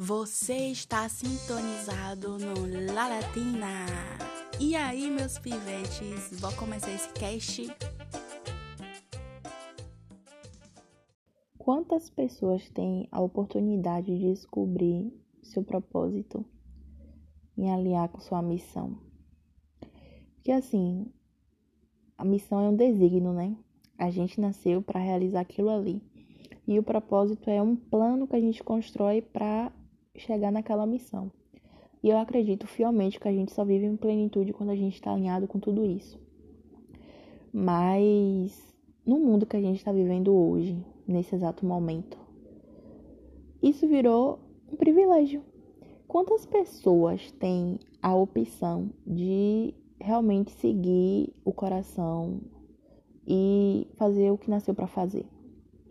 Você está sintonizado no La Latina. E aí, meus pivetes, vou começar esse cast. Quantas pessoas têm a oportunidade de descobrir seu propósito em aliar com sua missão? Porque assim, a missão é um desígnio, né? A gente nasceu para realizar aquilo ali. E o propósito é um plano que a gente constrói para chegar naquela missão. E eu acredito fielmente que a gente só vive em plenitude quando a gente está alinhado com tudo isso. Mas no mundo que a gente está vivendo hoje, nesse exato momento, isso virou um privilégio. Quantas pessoas têm a opção de realmente seguir o coração e fazer o que nasceu para fazer?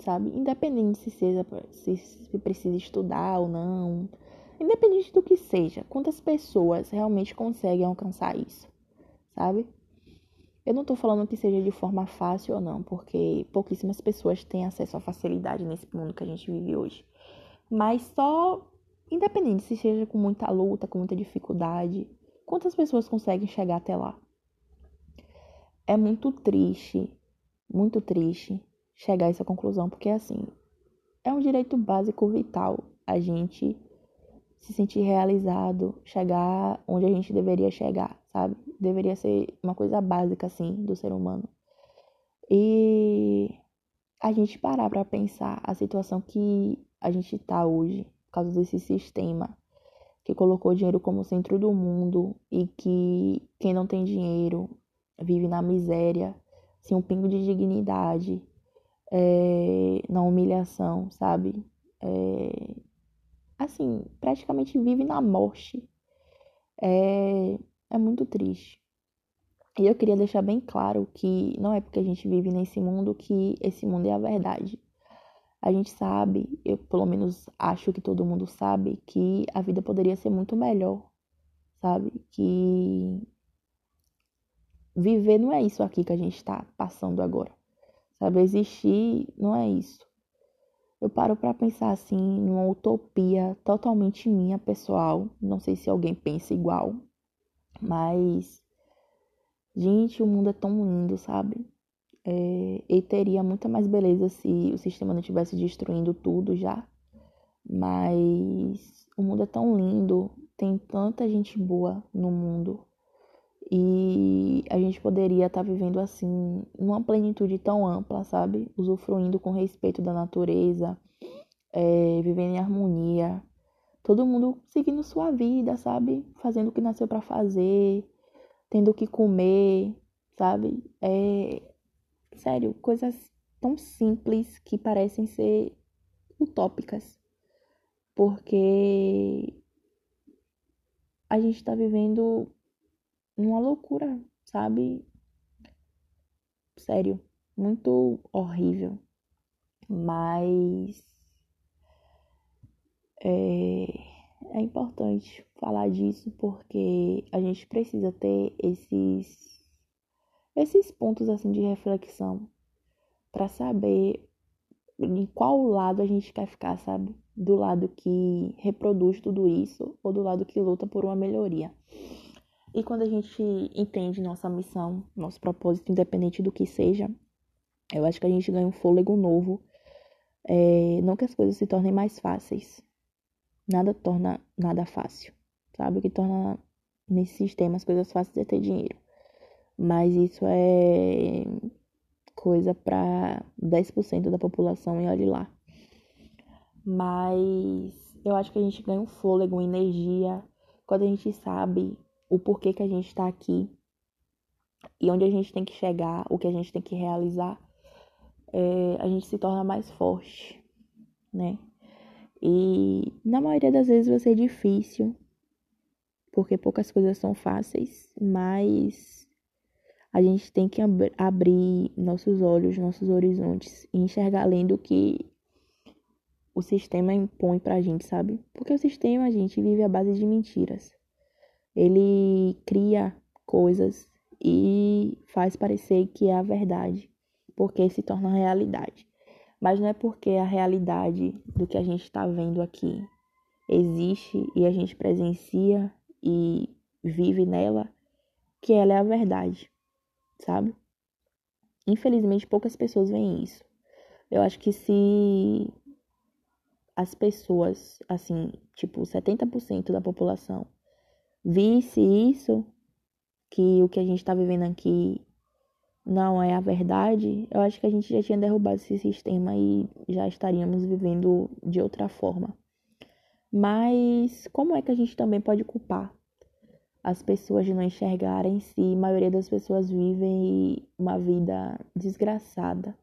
Sabe? Independente se seja se, se precisa estudar ou não, independente do que seja, quantas pessoas realmente conseguem alcançar isso, sabe? Eu não tô falando que seja de forma fácil ou não, porque pouquíssimas pessoas têm acesso à facilidade nesse mundo que a gente vive hoje. Mas só, independente se seja com muita luta, com muita dificuldade, quantas pessoas conseguem chegar até lá? É muito triste, muito triste chegar a essa conclusão, porque assim, é um direito básico vital a gente se sentir realizado, chegar onde a gente deveria chegar, sabe? Deveria ser uma coisa básica assim do ser humano. E a gente parar para pensar a situação que a gente tá hoje, por causa desse sistema que colocou o dinheiro como centro do mundo e que quem não tem dinheiro vive na miséria, sem um pingo de dignidade, é, na humilhação, sabe? É, assim, praticamente vive na morte. É, é muito triste. E eu queria deixar bem claro que não é porque a gente vive nesse mundo que esse mundo é a verdade. A gente sabe, eu pelo menos acho que todo mundo sabe, que a vida poderia ser muito melhor, sabe? Que viver não é isso aqui que a gente está passando agora. Sabe, existir não é isso. Eu paro para pensar assim numa utopia totalmente minha, pessoal. Não sei se alguém pensa igual, mas gente, o mundo é tão lindo, sabe? É, e teria muita mais beleza se o sistema não estivesse destruindo tudo já. Mas o mundo é tão lindo, tem tanta gente boa no mundo. E a gente poderia estar tá vivendo assim, numa plenitude tão ampla, sabe? Usufruindo com respeito da natureza, é, vivendo em harmonia. Todo mundo seguindo sua vida, sabe? Fazendo o que nasceu para fazer, tendo o que comer, sabe? É. Sério, coisas tão simples que parecem ser utópicas. Porque a gente está vivendo numa loucura, sabe? Sério, muito horrível. Mas é, é importante falar disso porque a gente precisa ter esses esses pontos assim de reflexão para saber em qual lado a gente quer ficar, sabe? Do lado que reproduz tudo isso ou do lado que luta por uma melhoria. E quando a gente entende nossa missão, nosso propósito, independente do que seja, eu acho que a gente ganha um fôlego novo. É, não que as coisas se tornem mais fáceis. Nada torna nada fácil. Sabe? O que torna nesse sistema as coisas fáceis é ter dinheiro. Mas isso é coisa para 10% da população e olhe lá. Mas eu acho que a gente ganha um fôlego, energia quando a gente sabe o porquê que a gente está aqui e onde a gente tem que chegar, o que a gente tem que realizar, é, a gente se torna mais forte, né? E na maioria das vezes vai ser difícil, porque poucas coisas são fáceis, mas a gente tem que ab abrir nossos olhos, nossos horizontes e enxergar além do que o sistema impõe pra gente, sabe? Porque o sistema, a gente vive à base de mentiras. Ele cria coisas e faz parecer que é a verdade, porque se torna realidade. Mas não é porque a realidade do que a gente está vendo aqui existe e a gente presencia e vive nela, que ela é a verdade, sabe? Infelizmente, poucas pessoas veem isso. Eu acho que se as pessoas, assim, tipo, 70% da população visse isso, que o que a gente está vivendo aqui não é a verdade, eu acho que a gente já tinha derrubado esse sistema e já estaríamos vivendo de outra forma. Mas como é que a gente também pode culpar as pessoas de não enxergarem se a maioria das pessoas vivem uma vida desgraçada,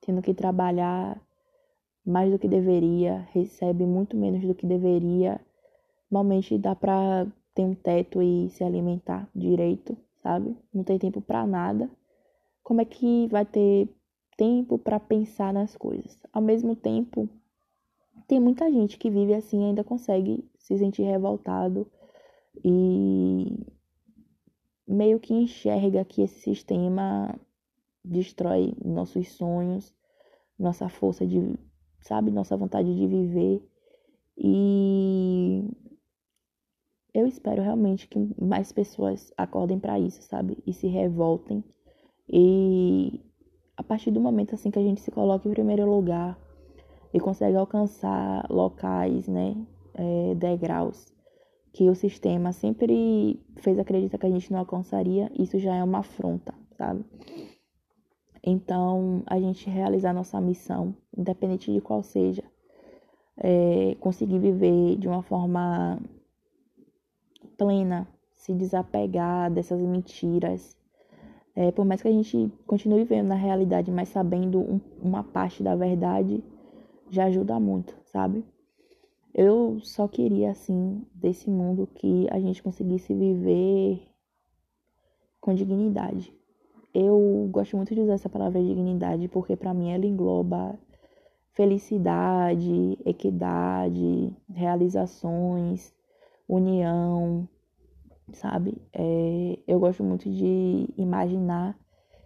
tendo que trabalhar mais do que deveria, recebe muito menos do que deveria. Normalmente dá para ter um teto e se alimentar direito, sabe? Não tem tempo para nada. Como é que vai ter tempo para pensar nas coisas? Ao mesmo tempo, tem muita gente que vive assim e ainda consegue se sentir revoltado e meio que enxerga que esse sistema destrói nossos sonhos, nossa força de, sabe, nossa vontade de viver. E eu espero realmente que mais pessoas acordem para isso, sabe? E se revoltem. E a partir do momento assim que a gente se coloca em primeiro lugar e consegue alcançar locais, né, é, degraus que o sistema sempre fez acreditar que a gente não alcançaria, isso já é uma afronta, sabe? Então, a gente realizar nossa missão, independente de qual seja, é, conseguir viver de uma forma plena, se desapegar dessas mentiras. É, por mais que a gente continue vivendo na realidade, mas sabendo um, uma parte da verdade, já ajuda muito, sabe? Eu só queria, assim, desse mundo que a gente conseguisse viver com dignidade. Eu gosto muito de usar essa palavra dignidade porque, para mim, ela engloba felicidade, equidade, realizações, união, sabe? É, eu gosto muito de imaginar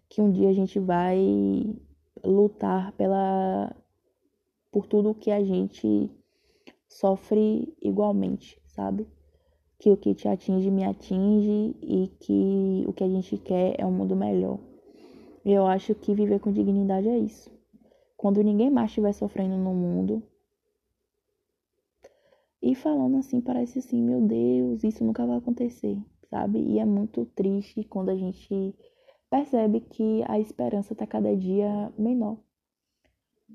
que um dia a gente vai lutar pela por tudo que a gente sofre igualmente, sabe? Que o que te atinge me atinge e que o que a gente quer é um mundo melhor. Eu acho que viver com dignidade é isso. Quando ninguém mais estiver sofrendo no mundo. E falando assim, parece assim, meu Deus, isso nunca vai acontecer, sabe? E é muito triste quando a gente percebe que a esperança está cada dia menor.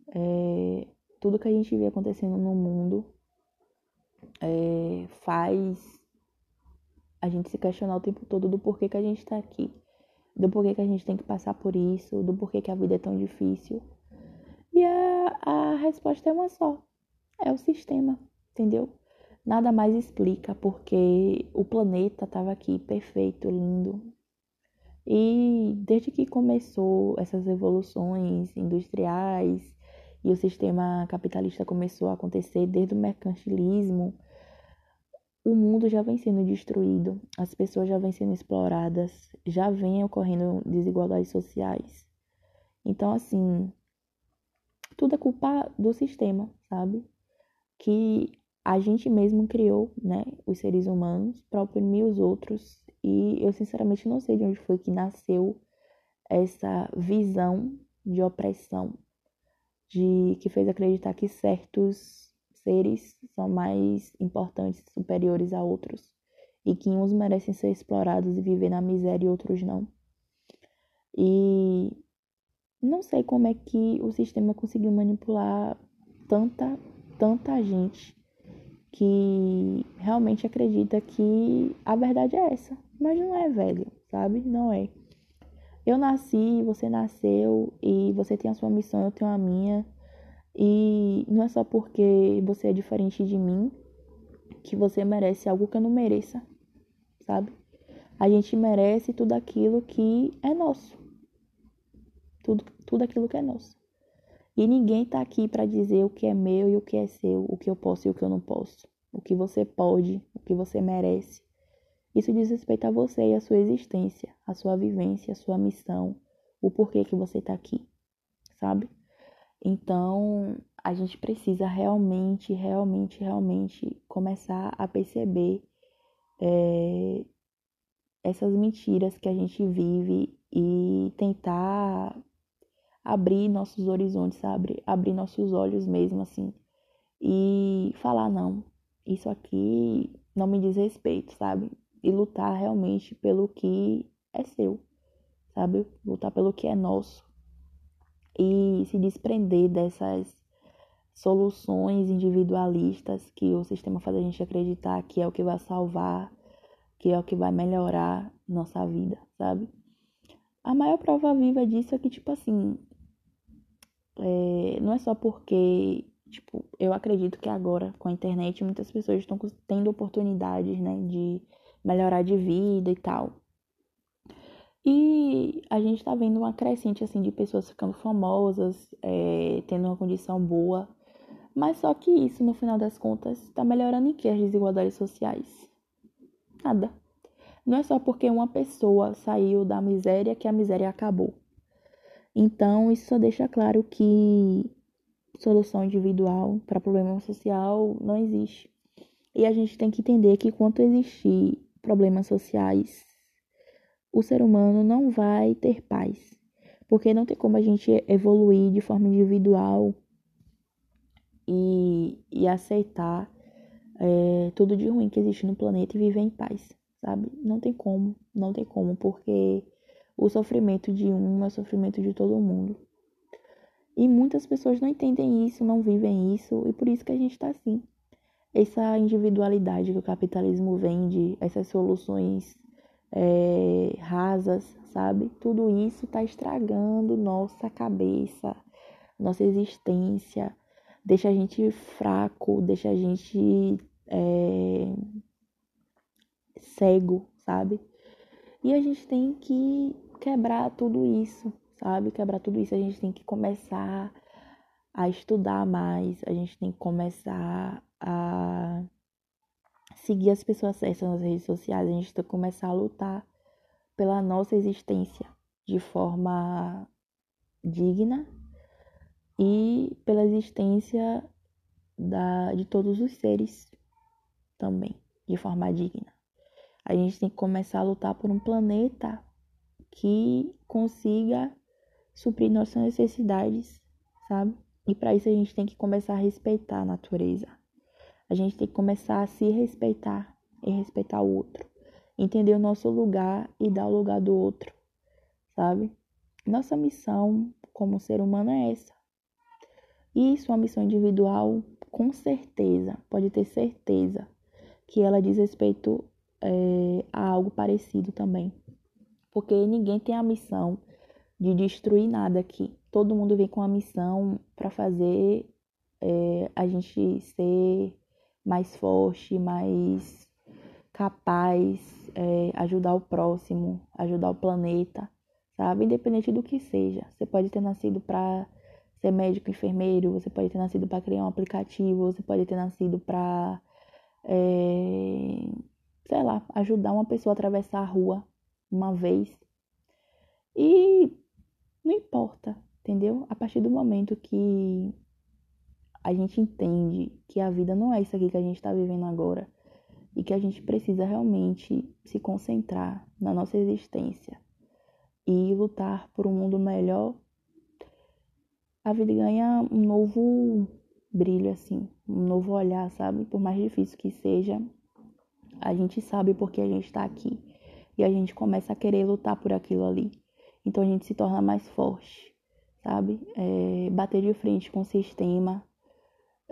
É, tudo que a gente vê acontecendo no mundo é, faz a gente se questionar o tempo todo do porquê que a gente está aqui, do porquê que a gente tem que passar por isso, do porquê que a vida é tão difícil. E a, a resposta é uma só: é o sistema, entendeu? Nada mais explica porque o planeta estava aqui perfeito, lindo. E desde que começou essas revoluções industriais e o sistema capitalista começou a acontecer desde o mercantilismo, o mundo já vem sendo destruído, as pessoas já vêm sendo exploradas, já vem ocorrendo desigualdades sociais. Então, assim, tudo é culpa do sistema, sabe? Que a gente mesmo criou, né, os seres humanos para oprimir os outros. E eu sinceramente não sei de onde foi que nasceu essa visão de opressão, de que fez acreditar que certos seres são mais importantes, superiores a outros, e que uns merecem ser explorados e viver na miséria e outros não. E não sei como é que o sistema conseguiu manipular tanta, tanta gente que realmente acredita que a verdade é essa. Mas não é, velho, sabe? Não é. Eu nasci, você nasceu e você tem a sua missão, eu tenho a minha. E não é só porque você é diferente de mim que você merece algo que eu não mereça, sabe? A gente merece tudo aquilo que é nosso. Tudo, tudo aquilo que é nosso. E ninguém tá aqui para dizer o que é meu e o que é seu, o que eu posso e o que eu não posso, o que você pode, o que você merece. Isso diz respeito a você e a sua existência, a sua vivência, a sua missão, o porquê que você tá aqui, sabe? Então, a gente precisa realmente, realmente, realmente começar a perceber é, essas mentiras que a gente vive e tentar abrir nossos horizontes, sabe? Abrir nossos olhos mesmo, assim. E falar, não, isso aqui não me diz respeito, sabe? E lutar realmente pelo que é seu, sabe? Lutar pelo que é nosso. E se desprender dessas soluções individualistas que o sistema faz a gente acreditar que é o que vai salvar, que é o que vai melhorar nossa vida, sabe? A maior prova viva disso é que, tipo assim, é, não é só porque, tipo, eu acredito que agora com a internet muitas pessoas estão tendo oportunidades, né, de melhorar de vida e tal. E a gente tá vendo uma crescente, assim, de pessoas ficando famosas, é, tendo uma condição boa. Mas só que isso, no final das contas, tá melhorando em que as desigualdades sociais? Nada. Não é só porque uma pessoa saiu da miséria que a miséria acabou. Então, isso só deixa claro que solução individual para problema social não existe. E a gente tem que entender que quanto existir problemas sociais o ser humano não vai ter paz. Porque não tem como a gente evoluir de forma individual e, e aceitar é, tudo de ruim que existe no planeta e viver em paz, sabe? Não tem como, não tem como, porque o sofrimento de um é o sofrimento de todo mundo. E muitas pessoas não entendem isso, não vivem isso, e por isso que a gente está assim. Essa individualidade que o capitalismo vende, essas soluções é, rasas, sabe? Tudo isso está estragando nossa cabeça, nossa existência, deixa a gente fraco, deixa a gente é, cego, sabe? E a gente tem que quebrar tudo isso, sabe? Quebrar tudo isso, a gente tem que começar a estudar mais, a gente tem que começar a seguir as pessoas certas nas redes sociais, a gente tem que começar a lutar pela nossa existência de forma digna e pela existência da, de todos os seres também, de forma digna. A gente tem que começar a lutar por um planeta que consiga suprir nossas necessidades, sabe? E para isso a gente tem que começar a respeitar a natureza. A gente tem que começar a se respeitar e respeitar o outro. Entender o nosso lugar e dar o lugar do outro, sabe? Nossa missão como ser humano é essa. E sua missão individual, com certeza, pode ter certeza que ela diz respeito é, a algo parecido também. Porque ninguém tem a missão de destruir nada aqui. Todo mundo vem com a missão para fazer é, a gente ser mais forte, mais capaz, é, ajudar o próximo, ajudar o planeta, sabe? Independente do que seja. Você pode ter nascido para ser médico, enfermeiro, você pode ter nascido para criar um aplicativo, você pode ter nascido para, é, sei lá, ajudar uma pessoa a atravessar a rua uma vez. E não importa, entendeu? A partir do momento que a gente entende que a vida não é isso aqui que a gente está vivendo agora e que a gente precisa realmente se concentrar na nossa existência e lutar por um mundo melhor, a vida ganha um novo brilho, assim, um novo olhar, sabe? Por mais difícil que seja, a gente sabe porque a gente está aqui e a gente começa a querer lutar por aquilo ali. Então a gente se torna mais forte, sabe? É, bater de frente com o sistema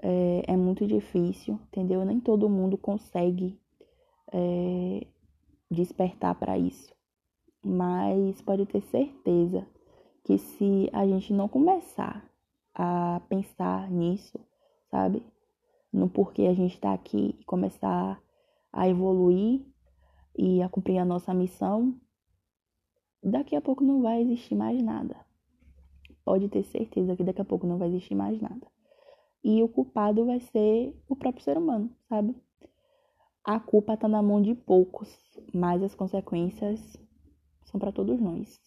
é, é muito difícil, entendeu? Nem todo mundo consegue é, despertar para isso. Mas pode ter certeza que se a gente não começar a pensar nisso, sabe? No porquê a gente está aqui e começar a evoluir e a cumprir a nossa missão, daqui a pouco não vai existir mais nada. Pode ter certeza que daqui a pouco não vai existir mais nada e o culpado vai ser o próprio ser humano, sabe? A culpa tá na mão de poucos, mas as consequências são para todos nós.